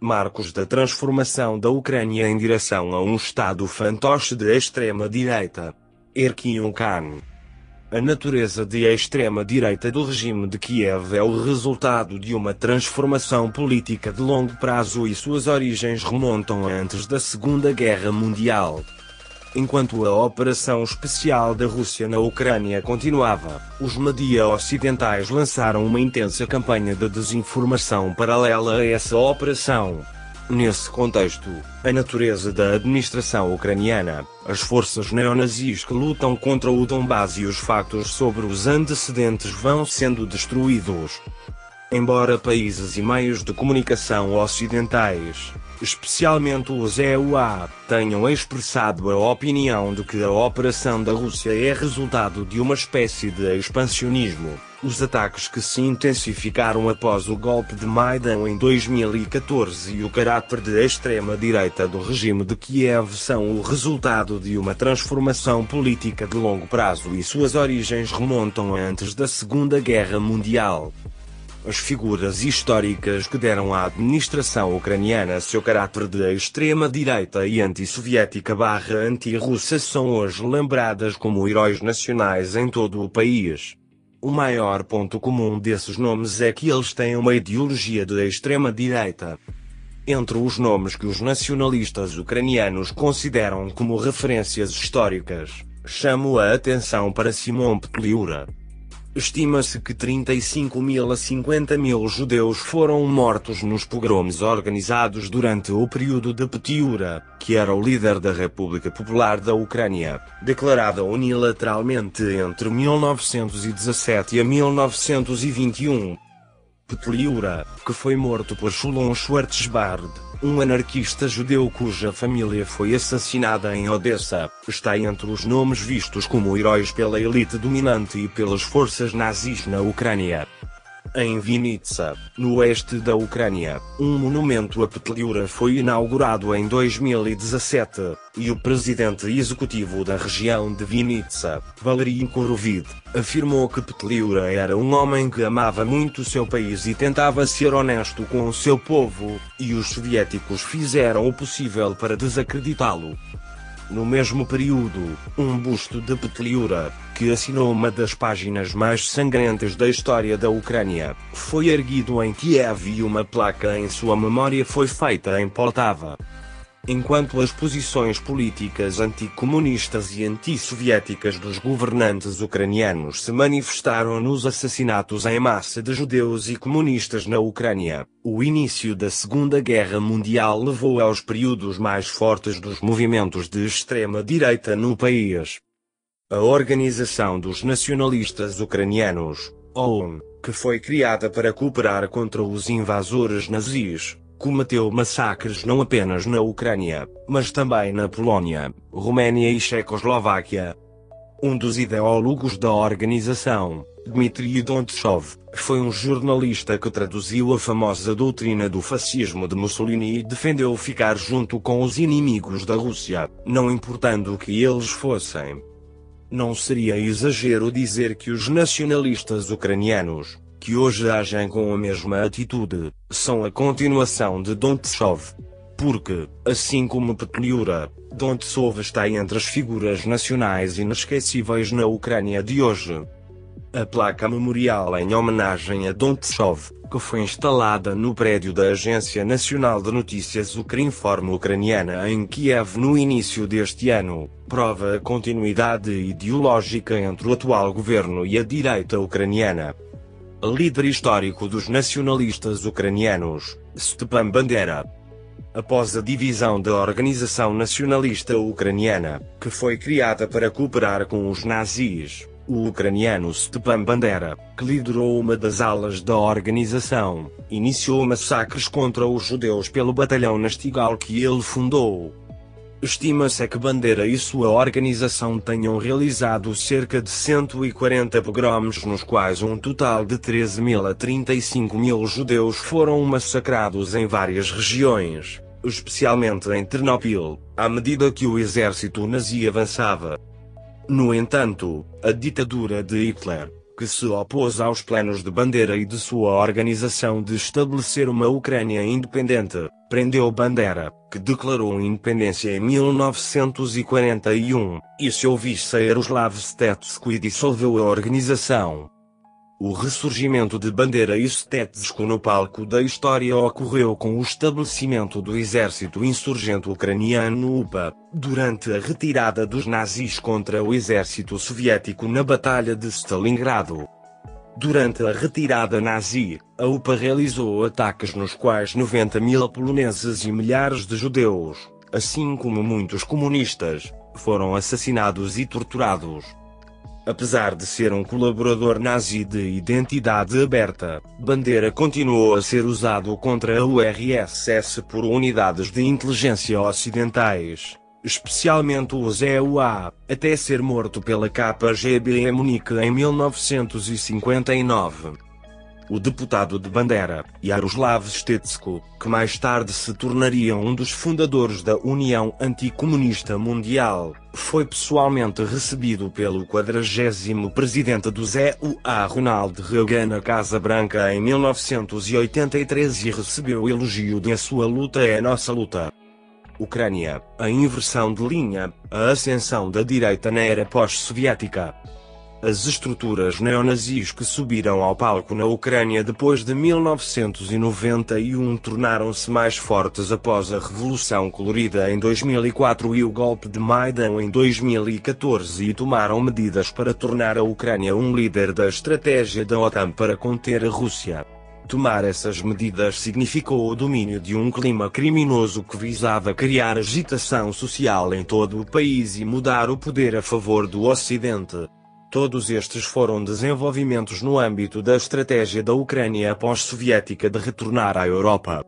marcos da transformação da Ucrânia em direção a um Estado fantoche de extrema-direita. Erkin Khan. A natureza de extrema-direita do regime de Kiev é o resultado de uma transformação política de longo prazo e suas origens remontam antes da Segunda Guerra Mundial. Enquanto a operação especial da Rússia na Ucrânia continuava, os media ocidentais lançaram uma intensa campanha de desinformação paralela a essa operação. Nesse contexto, a natureza da administração ucraniana, as forças neonazis que lutam contra o Donbass e os factos sobre os antecedentes vão sendo destruídos. Embora países e meios de comunicação ocidentais, especialmente os EUA, tenham expressado a opinião de que a operação da Rússia é resultado de uma espécie de expansionismo. Os ataques que se intensificaram após o golpe de Maidan em 2014 e o caráter de extrema-direita do regime de Kiev são o resultado de uma transformação política de longo prazo e suas origens remontam antes da Segunda Guerra Mundial. As figuras históricas que deram à administração ucraniana seu caráter de extrema-direita e antissoviética barra anti-russa são hoje lembradas como heróis nacionais em todo o país. O maior ponto comum desses nomes é que eles têm uma ideologia de extrema-direita. Entre os nomes que os nacionalistas ucranianos consideram como referências históricas, chamo a atenção para Simon Petliura, Estima-se que 35 mil a 50 mil judeus foram mortos nos pogroms organizados durante o período de Petiura, que era o líder da República Popular da Ucrânia, declarada unilateralmente entre 1917 e 1921. Petliura, que foi morto por Shulon Schwarzbard, um anarquista judeu cuja família foi assassinada em Odessa, está entre os nomes vistos como heróis pela elite dominante e pelas forças nazis na Ucrânia. Em Vinitsa, no oeste da Ucrânia, um monumento a Petliura foi inaugurado em 2017, e o presidente executivo da região de Vinitsa, Valery Korovid, afirmou que Petliura era um homem que amava muito seu país e tentava ser honesto com o seu povo, e os soviéticos fizeram o possível para desacreditá-lo. No mesmo período, um busto de Petliura, que assinou uma das páginas mais sangrentas da história da Ucrânia, foi erguido em Kiev e uma placa em sua memória foi feita em Poltava. Enquanto as posições políticas anticomunistas e antissoviéticas dos governantes ucranianos se manifestaram nos assassinatos em massa de judeus e comunistas na Ucrânia, o início da Segunda Guerra Mundial levou aos períodos mais fortes dos movimentos de extrema-direita no país. A Organização dos Nacionalistas Ucranianos, OUN, que foi criada para cooperar contra os invasores nazis, cometeu massacres não apenas na Ucrânia, mas também na Polónia, Roménia e Checoslováquia. Um dos ideólogos da organização, Dmitry Dontsov, foi um jornalista que traduziu a famosa doutrina do fascismo de Mussolini e defendeu ficar junto com os inimigos da Rússia, não importando que eles fossem. Não seria exagero dizer que os nacionalistas ucranianos, que hoje agem com a mesma atitude, são a continuação de Dontsov. Porque, assim como Petliura, Dontsov está entre as figuras nacionais inesquecíveis na Ucrânia de hoje. A placa memorial em homenagem a Dontsov, que foi instalada no prédio da Agência Nacional de Notícias Ukrinform ucraniana em Kiev no início deste ano, prova a continuidade ideológica entre o atual governo e a direita ucraniana líder histórico dos nacionalistas ucranianos, Stepan Bandera. Após a divisão da Organização Nacionalista Ucraniana, que foi criada para cooperar com os nazis, o ucraniano Stepan Bandera, que liderou uma das alas da organização, iniciou massacres contra os judeus pelo batalhão Nastigal que ele fundou, Estima-se que Bandeira e sua organização tenham realizado cerca de 140 pogroms nos quais um total de 13 mil a 35 mil judeus foram massacrados em várias regiões, especialmente em Ternopil, à medida que o exército nazi avançava. No entanto, a ditadura de Hitler, que se opôs aos planos de Bandera e de sua organização de estabelecer uma Ucrânia independente, prendeu Bandera, que declarou independência em 1941, e seu vice Yaroslav Stetsko dissolveu a organização. O ressurgimento de Bandeira e Stetsko no palco da história ocorreu com o estabelecimento do exército insurgente ucraniano UPA, durante a retirada dos nazis contra o exército soviético na Batalha de Stalingrado. Durante a retirada nazi, a UPA realizou ataques nos quais 90 mil poloneses e milhares de judeus, assim como muitos comunistas, foram assassinados e torturados. Apesar de ser um colaborador nazi de identidade aberta, Bandeira continuou a ser usado contra a URSS por unidades de inteligência ocidentais, especialmente os EUA, até ser morto pela KGB em Munique em 1959 o deputado de Bandera, Yaroslav Stetsko, que mais tarde se tornaria um dos fundadores da União Anticomunista Mundial, foi pessoalmente recebido pelo 40 presidente do ZUA Ronald Reagan na Casa Branca em 1983 e recebeu elogio de a sua luta é nossa luta. Ucrânia, a inversão de linha, a ascensão da direita na era pós-soviética. As estruturas neonazis que subiram ao palco na Ucrânia depois de 1991 tornaram-se mais fortes após a Revolução Colorida em 2004 e o golpe de Maidan em 2014 e tomaram medidas para tornar a Ucrânia um líder da estratégia da OTAN para conter a Rússia. Tomar essas medidas significou o domínio de um clima criminoso que visava criar agitação social em todo o país e mudar o poder a favor do Ocidente. Todos estes foram desenvolvimentos no âmbito da estratégia da Ucrânia pós-soviética de retornar à Europa.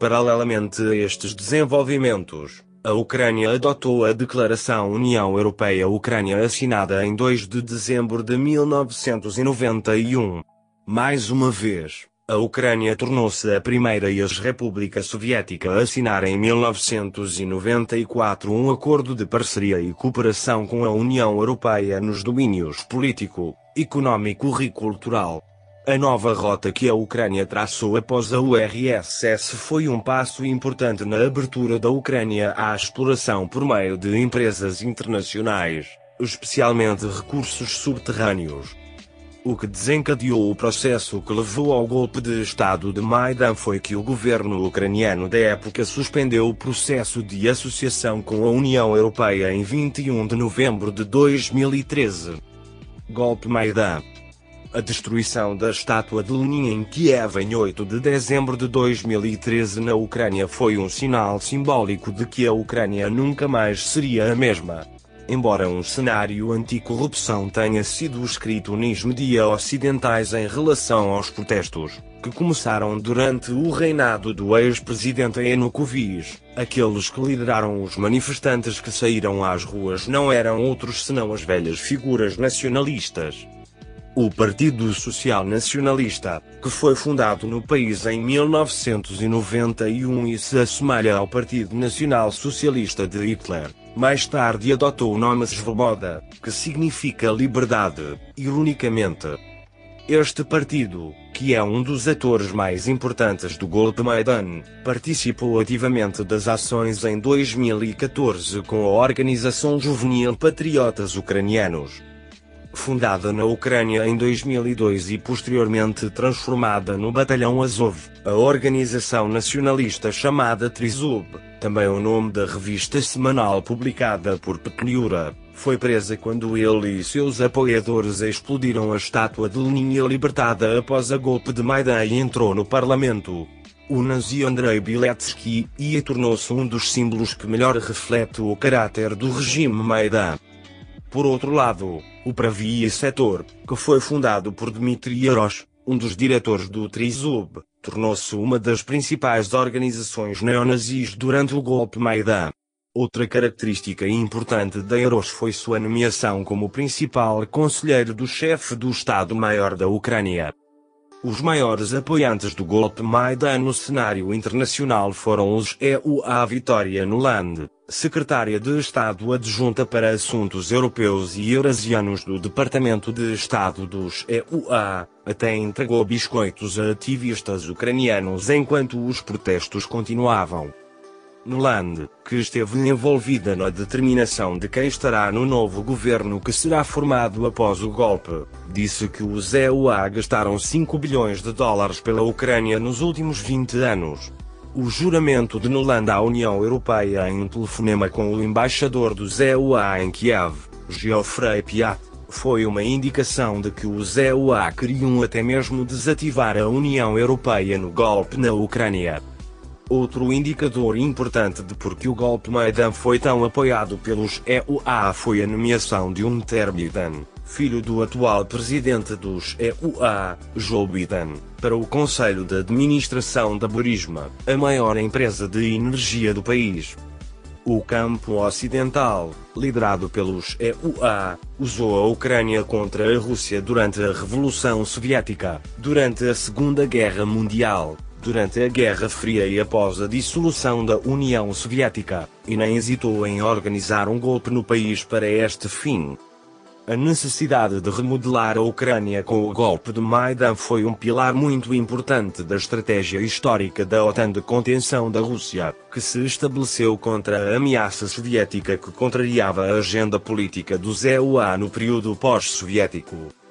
Paralelamente a estes desenvolvimentos, a Ucrânia adotou a Declaração União Europeia-Ucrânia assinada em 2 de dezembro de 1991. Mais uma vez, a Ucrânia tornou-se a primeira ex-república soviética a assinar em 1994 um acordo de parceria e cooperação com a União Europeia nos domínios político, econômico e cultural. A nova rota que a Ucrânia traçou após a URSS foi um passo importante na abertura da Ucrânia à exploração por meio de empresas internacionais, especialmente recursos subterrâneos. O que desencadeou o processo que levou ao golpe de Estado de Maidan foi que o governo ucraniano da época suspendeu o processo de associação com a União Europeia em 21 de novembro de 2013. Golpe Maidan a destruição da estátua de Lenin em Kiev em 8 de dezembro de 2013 na Ucrânia foi um sinal simbólico de que a Ucrânia nunca mais seria a mesma. Embora um cenário anticorrupção tenha sido escrito nos media ocidentais em relação aos protestos, que começaram durante o reinado do ex-presidente Yanukovych, aqueles que lideraram os manifestantes que saíram às ruas não eram outros senão as velhas figuras nacionalistas. O Partido Social Nacionalista, que foi fundado no país em 1991 e se assemelha ao Partido Nacional Socialista de Hitler, mais tarde adotou o nome Svoboda, que significa liberdade, ironicamente. Este partido, que é um dos atores mais importantes do golpe Maidan, participou ativamente das ações em 2014 com a Organização Juvenil Patriotas Ucranianos. Fundada na Ucrânia em 2002 e posteriormente transformada no Batalhão Azov, a organização nacionalista chamada Trizub, também o nome da revista semanal publicada por Petliura, foi presa quando ele e seus apoiadores explodiram a estátua de Lenin libertada após a golpe de Maidan e entrou no parlamento. O nazi Andrei Biletsky e tornou-se um dos símbolos que melhor reflete o caráter do regime Maidan. Por outro lado, o Pravia Setor, que foi fundado por Dmitry Yarosh, um dos diretores do Trizub, tornou-se uma das principais organizações neonazis durante o golpe Maidan. Outra característica importante da Yarosh foi sua nomeação como principal conselheiro do chefe do Estado-Maior da Ucrânia. Os maiores apoiantes do golpe Maidan no cenário internacional foram os EUA Vitória Nuland, secretária de Estado adjunta para Assuntos Europeus e Eurasianos do Departamento de Estado dos EUA, até entregou biscoitos a ativistas ucranianos enquanto os protestos continuavam. Nuland, que esteve envolvida na determinação de quem estará no novo governo que será formado após o golpe, disse que os EUA gastaram 5 bilhões de dólares pela Ucrânia nos últimos 20 anos. O juramento de Nuland à União Europeia em um telefonema com o embaixador dos EUA em Kiev, Geoffrey Piat, foi uma indicação de que os EUA queriam até mesmo desativar a União Europeia no golpe na Ucrânia. Outro indicador importante de por que o golpe Maidan foi tão apoiado pelos EUA foi a nomeação de um Biden, filho do atual presidente dos EUA, Joe Biden, para o Conselho de Administração da Burisma, a maior empresa de energia do país. O campo ocidental, liderado pelos EUA, usou a Ucrânia contra a Rússia durante a Revolução Soviética, durante a Segunda Guerra Mundial, durante a Guerra Fria e após a dissolução da União Soviética, e nem hesitou em organizar um golpe no país para este fim. A necessidade de remodelar a Ucrânia com o golpe de Maidan foi um pilar muito importante da estratégia histórica da OTAN de contenção da Rússia, que se estabeleceu contra a ameaça soviética que contrariava a agenda política dos EUA no período pós-soviético.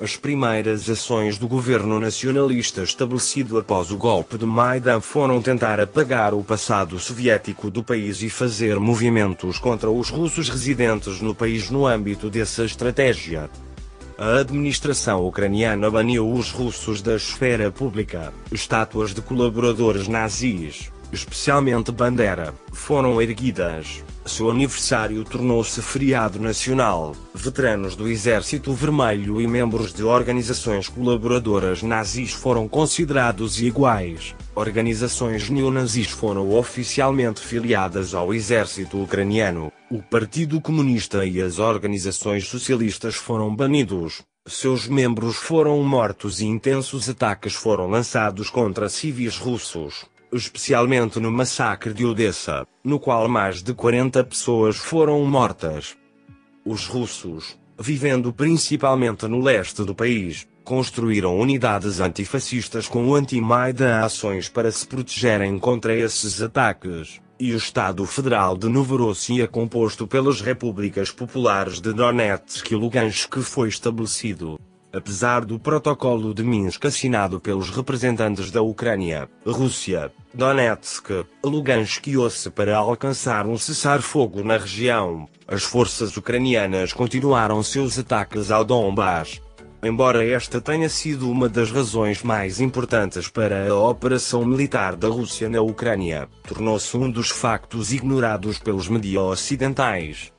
As primeiras ações do governo nacionalista estabelecido após o golpe de Maidan foram tentar apagar o passado soviético do país e fazer movimentos contra os russos residentes no país no âmbito dessa estratégia. A administração ucraniana baniu os russos da esfera pública. Estátuas de colaboradores nazis, especialmente Bandera, foram erguidas. Seu aniversário tornou-se feriado nacional. Veteranos do Exército Vermelho e membros de organizações colaboradoras nazis foram considerados iguais. Organizações neonazis foram oficialmente filiadas ao exército ucraniano. O Partido Comunista e as organizações socialistas foram banidos. Seus membros foram mortos e intensos ataques foram lançados contra civis russos especialmente no massacre de Odessa, no qual mais de 40 pessoas foram mortas. Os russos, vivendo principalmente no leste do país, construíram unidades antifascistas com anti-Maidan ações para se protegerem contra esses ataques, e o Estado Federal de Novorossiya composto pelas repúblicas populares de Donetsk e Lugansk foi estabelecido. Apesar do protocolo de Minsk assinado pelos representantes da Ucrânia, Rússia, Donetsk, Lugansk e Osse para alcançar um cessar-fogo na região, as forças ucranianas continuaram seus ataques ao Donbass. Embora esta tenha sido uma das razões mais importantes para a operação militar da Rússia na Ucrânia, tornou-se um dos factos ignorados pelos medios ocidentais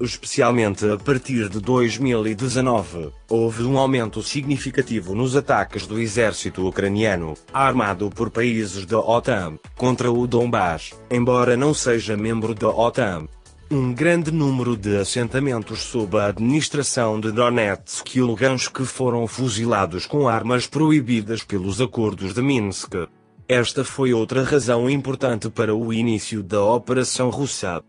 especialmente a partir de 2019, houve um aumento significativo nos ataques do exército ucraniano, armado por países da OTAN, contra o Donbass, embora não seja membro da OTAN. Um grande número de assentamentos sob a administração de Donetsk e Lugansk foram fuzilados com armas proibidas pelos acordos de Minsk. Esta foi outra razão importante para o início da Operação Russa.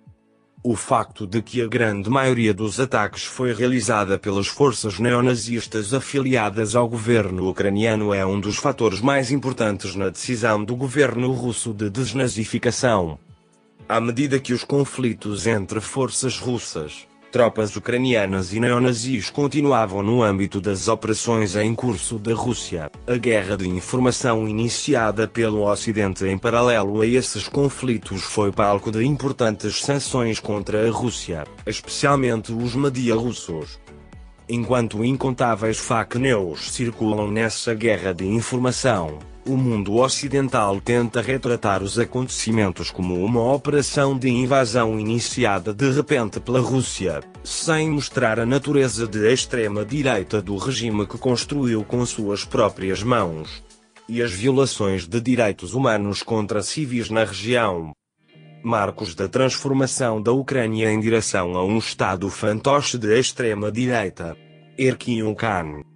O facto de que a grande maioria dos ataques foi realizada pelas forças neonazistas afiliadas ao governo ucraniano é um dos fatores mais importantes na decisão do governo russo de desnazificação. À medida que os conflitos entre forças russas, tropas ucranianas e neonazis continuavam no âmbito das operações em curso da Rússia. A guerra de informação iniciada pelo Ocidente em paralelo a esses conflitos foi palco de importantes sanções contra a Rússia, especialmente os media russos. Enquanto incontáveis fake news circulam nessa guerra de informação, o mundo ocidental tenta retratar os acontecimentos como uma operação de invasão iniciada de repente pela Rússia, sem mostrar a natureza de extrema-direita do regime que construiu com suas próprias mãos. E as violações de direitos humanos contra civis na região. Marcos da transformação da Ucrânia em direção a um Estado fantoche de extrema-direita. Erkin Khan